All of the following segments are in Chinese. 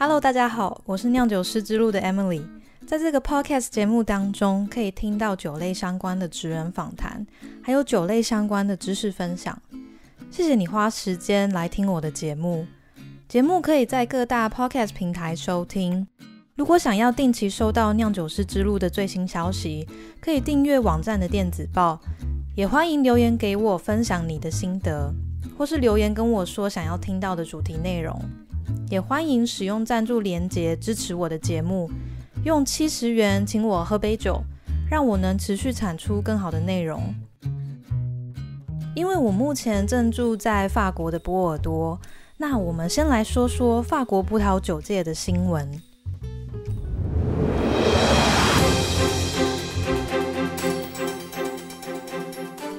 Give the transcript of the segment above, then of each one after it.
Hello，大家好，我是酿酒师之路的 Emily。在这个 Podcast 节目当中，可以听到酒类相关的职人访谈，还有酒类相关的知识分享。谢谢你花时间来听我的节目。节目可以在各大 Podcast 平台收听。如果想要定期收到酿酒师之路的最新消息，可以订阅网站的电子报。也欢迎留言给我，分享你的心得，或是留言跟我说想要听到的主题内容。也欢迎使用赞助连结支持我的节目，用七十元请我喝杯酒，让我能持续产出更好的内容。因为我目前正住在法国的波尔多。那我们先来说说法国葡萄酒界的新闻。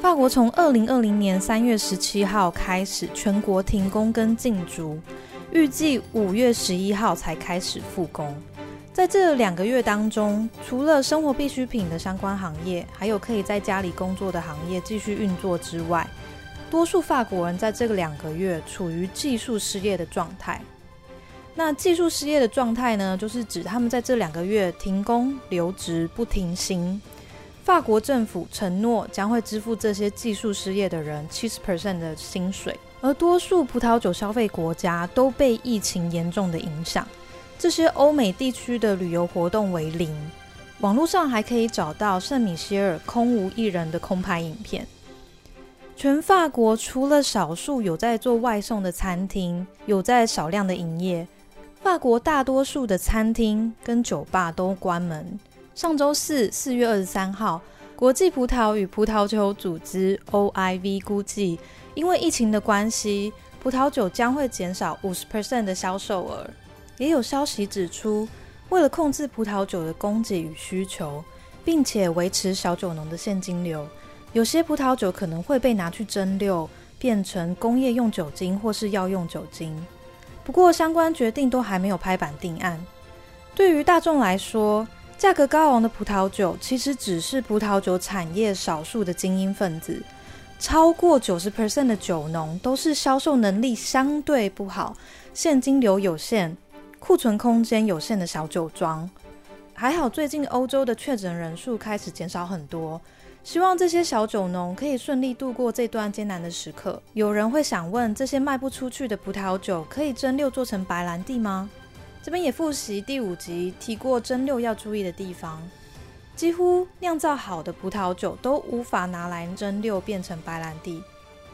法国从二零二零年三月十七号开始全国停工跟禁足，预计五月十一号才开始复工。在这两个月当中，除了生活必需品的相关行业，还有可以在家里工作的行业继续运作之外。多数法国人在这个两个月处于技术失业的状态。那技术失业的状态呢，就是指他们在这两个月停工留职不停薪。法国政府承诺将会支付这些技术失业的人七十 percent 的薪水。而多数葡萄酒消费国家都被疫情严重的影响，这些欧美地区的旅游活动为零。网络上还可以找到圣米歇尔空无一人的空拍影片。全法国除了少数有在做外送的餐厅有在少量的营业，法国大多数的餐厅跟酒吧都关门。上周四，四月二十三号，国际葡萄与葡萄酒组织 （OIV） 估计，因为疫情的关系，葡萄酒将会减少五十 percent 的销售额。也有消息指出，为了控制葡萄酒的供给与需求，并且维持小酒农的现金流。有些葡萄酒可能会被拿去蒸馏，变成工业用酒精或是药用酒精。不过，相关决定都还没有拍板定案。对于大众来说，价格高昂的葡萄酒其实只是葡萄酒产业少数的精英分子。超过九十 percent 的酒农都是销售能力相对不好、现金流有限、库存空间有限的小酒庄。还好，最近欧洲的确诊人数开始减少很多。希望这些小酒农可以顺利度过这段艰难的时刻。有人会想问：这些卖不出去的葡萄酒可以蒸馏做成白兰地吗？这边也复习第五集提过蒸馏要注意的地方。几乎酿造好的葡萄酒都无法拿来蒸馏变成白兰地，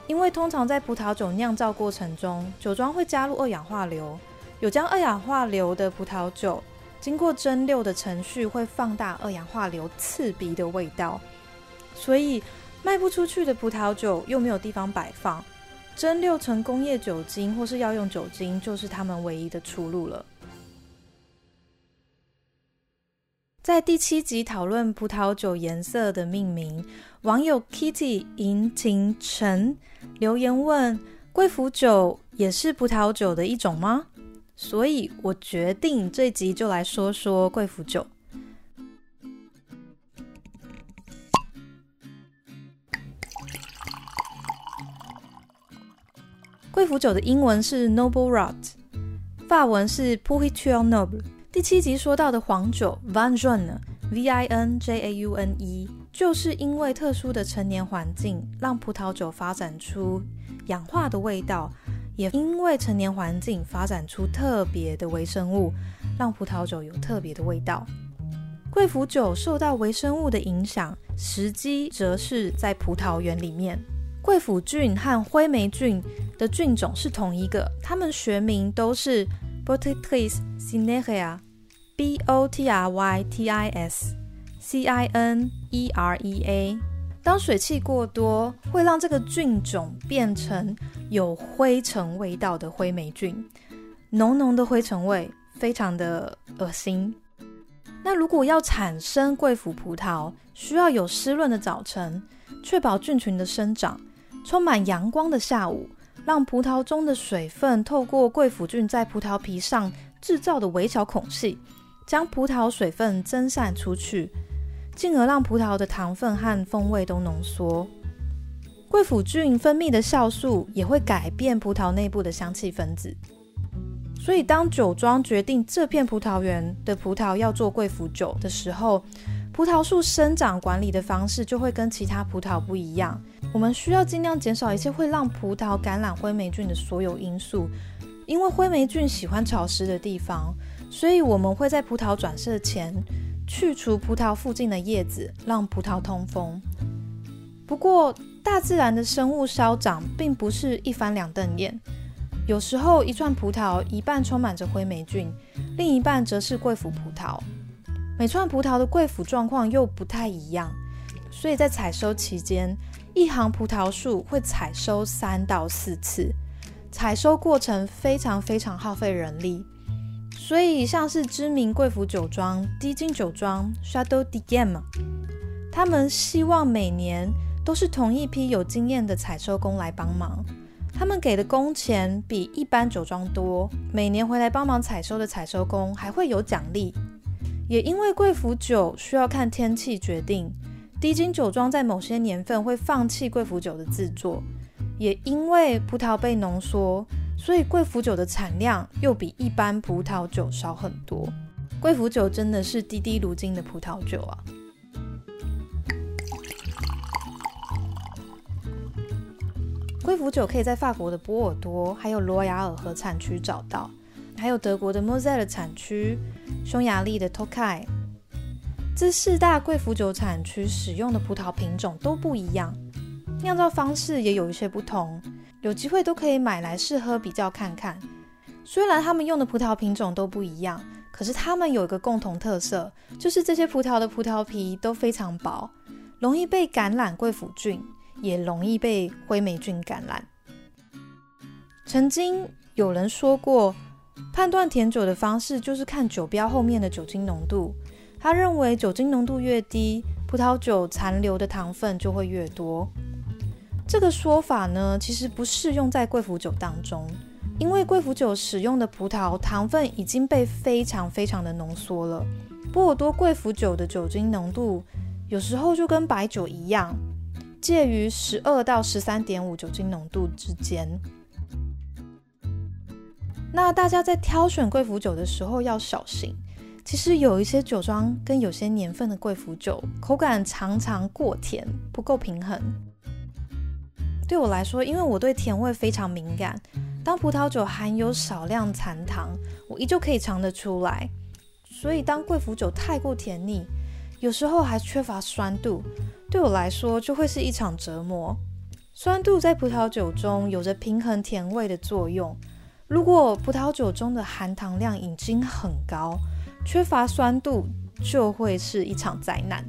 因为通常在葡萄酒酿造过程中，酒庄会加入二氧化硫。有将二氧化硫的葡萄酒，经过蒸馏的程序会放大二氧化硫刺鼻的味道。所以卖不出去的葡萄酒又没有地方摆放，蒸馏成工业酒精或是药用酒精就是他们唯一的出路了。在第七集讨论葡萄酒颜色的命名，网友 Kitty 银晴晨留言问：贵腐酒也是葡萄酒的一种吗？所以我决定这集就来说说贵腐酒。贵腐酒的英文是 Noble Rot，法文是 p o u i t u r Noble。第七集说到的黄酒 Vin Jaune，V I N J A U N E，就是因为特殊的陈年环境，让葡萄酒发展出氧化的味道，也因为陈年环境发展出特别的微生物，让葡萄酒有特别的味道。贵腐酒受到微生物的影响，时机则是在葡萄园里面。贵腐菌和灰霉菌的菌种是同一个，它们学名都是 Botrytis B O T R Y T I S C I N E R E A。当水汽过多，会让这个菌种变成有灰尘味道的灰霉菌，浓浓的灰尘味，非常的恶心。那如果要产生贵腐葡萄，需要有湿润的早晨，确保菌群的生长。充满阳光的下午，让葡萄中的水分透过贵腐菌在葡萄皮上制造的微小孔隙，将葡萄水分蒸散出去，进而让葡萄的糖分和风味都浓缩。贵腐菌分泌的酵素也会改变葡萄内部的香气分子，所以当酒庄决定这片葡萄园的葡萄要做贵腐酒的时候，葡萄树生长管理的方式就会跟其他葡萄不一样。我们需要尽量减少一切会让葡萄感染灰霉菌的所有因素，因为灰霉菌喜欢潮湿的地方，所以我们会在葡萄转色前去除葡萄附近的叶子，让葡萄通风。不过，大自然的生物消长并不是一翻两瞪眼，有时候一串葡萄一半充满着灰霉菌，另一半则是贵腐葡萄。每串葡萄的贵腐状况又不太一样，所以在采收期间，一行葡萄树会采收三到四次，采收过程非常非常耗费人力。所以像是知名贵腐酒庄低金酒庄 Shadow d g a m 他们希望每年都是同一批有经验的采收工来帮忙，他们给的工钱比一般酒庄多，每年回来帮忙采收的采收工还会有奖励。也因为贵腐酒需要看天气决定，低精酒庄在某些年份会放弃贵腐酒的制作。也因为葡萄被浓缩，所以贵腐酒的产量又比一般葡萄酒少很多。贵腐酒真的是滴滴如金的葡萄酒啊！贵腐酒可以在法国的波尔多还有罗亚尔河产区找到。还有德国的 Moselle 产区，匈牙利的 Tokai，这四大贵腐酒产区使用的葡萄品种都不一样，酿造方式也有一些不同。有机会都可以买来试喝比较看看。虽然他们用的葡萄品种都不一样，可是他们有一个共同特色，就是这些葡萄的葡萄皮都非常薄，容易被感染贵腐菌，也容易被灰霉菌感染。曾经有人说过。判断甜酒的方式就是看酒标后面的酒精浓度。他认为酒精浓度越低，葡萄酒残留的糖分就会越多。这个说法呢，其实不适用在贵腐酒当中，因为贵腐酒使用的葡萄糖分已经被非常非常的浓缩了。波尔多贵腐酒的酒精浓度有时候就跟白酒一样，介于十二到十三点五酒精浓度之间。那大家在挑选贵腐酒的时候要小心。其实有一些酒庄跟有些年份的贵腐酒口感常常过甜，不够平衡。对我来说，因为我对甜味非常敏感，当葡萄酒含有少量残糖，我依旧可以尝得出来。所以当贵腐酒太过甜腻，有时候还缺乏酸度，对我来说就会是一场折磨。酸度在葡萄酒中有着平衡甜味的作用。如果葡萄酒中的含糖量已经很高，缺乏酸度就会是一场灾难。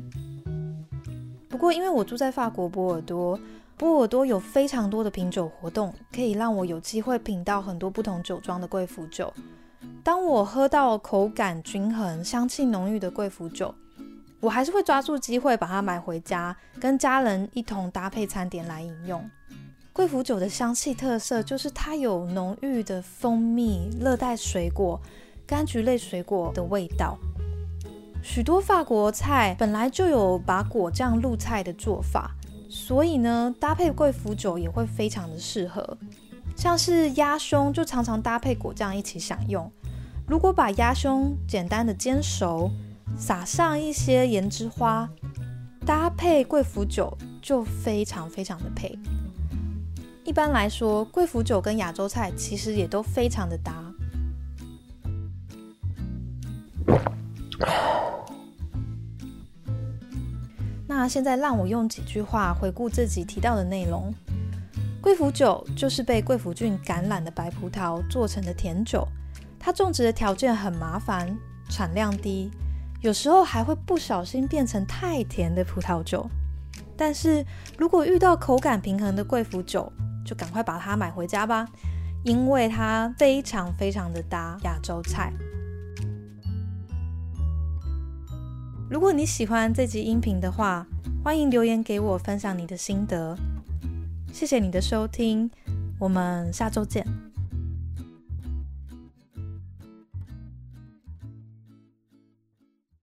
不过，因为我住在法国波尔多，波尔多有非常多的品酒活动，可以让我有机会品到很多不同酒庄的贵腐酒。当我喝到口感均衡、香气浓郁的贵腐酒，我还是会抓住机会把它买回家，跟家人一同搭配餐点来饮用。贵腐酒的香气特色就是它有浓郁的蜂蜜、热带水果、柑橘类水果的味道。许多法国菜本来就有把果酱入菜的做法，所以呢，搭配贵腐酒也会非常的适合。像是鸭胸就常常搭配果酱一起享用。如果把鸭胸简单的煎熟，撒上一些盐之花，搭配贵腐酒就非常非常的配。一般来说，贵腐酒跟亚洲菜其实也都非常的搭。现在让我用几句话回顾自己提到的内容。贵腐酒就是被贵腐菌感染的白葡萄做成的甜酒，它种植的条件很麻烦，产量低，有时候还会不小心变成太甜的葡萄酒。但是如果遇到口感平衡的贵腐酒，就赶快把它买回家吧，因为它非常非常的搭亚洲菜。如果你喜欢这集音频的话，欢迎留言给我分享你的心得。谢谢你的收听，我们下周见。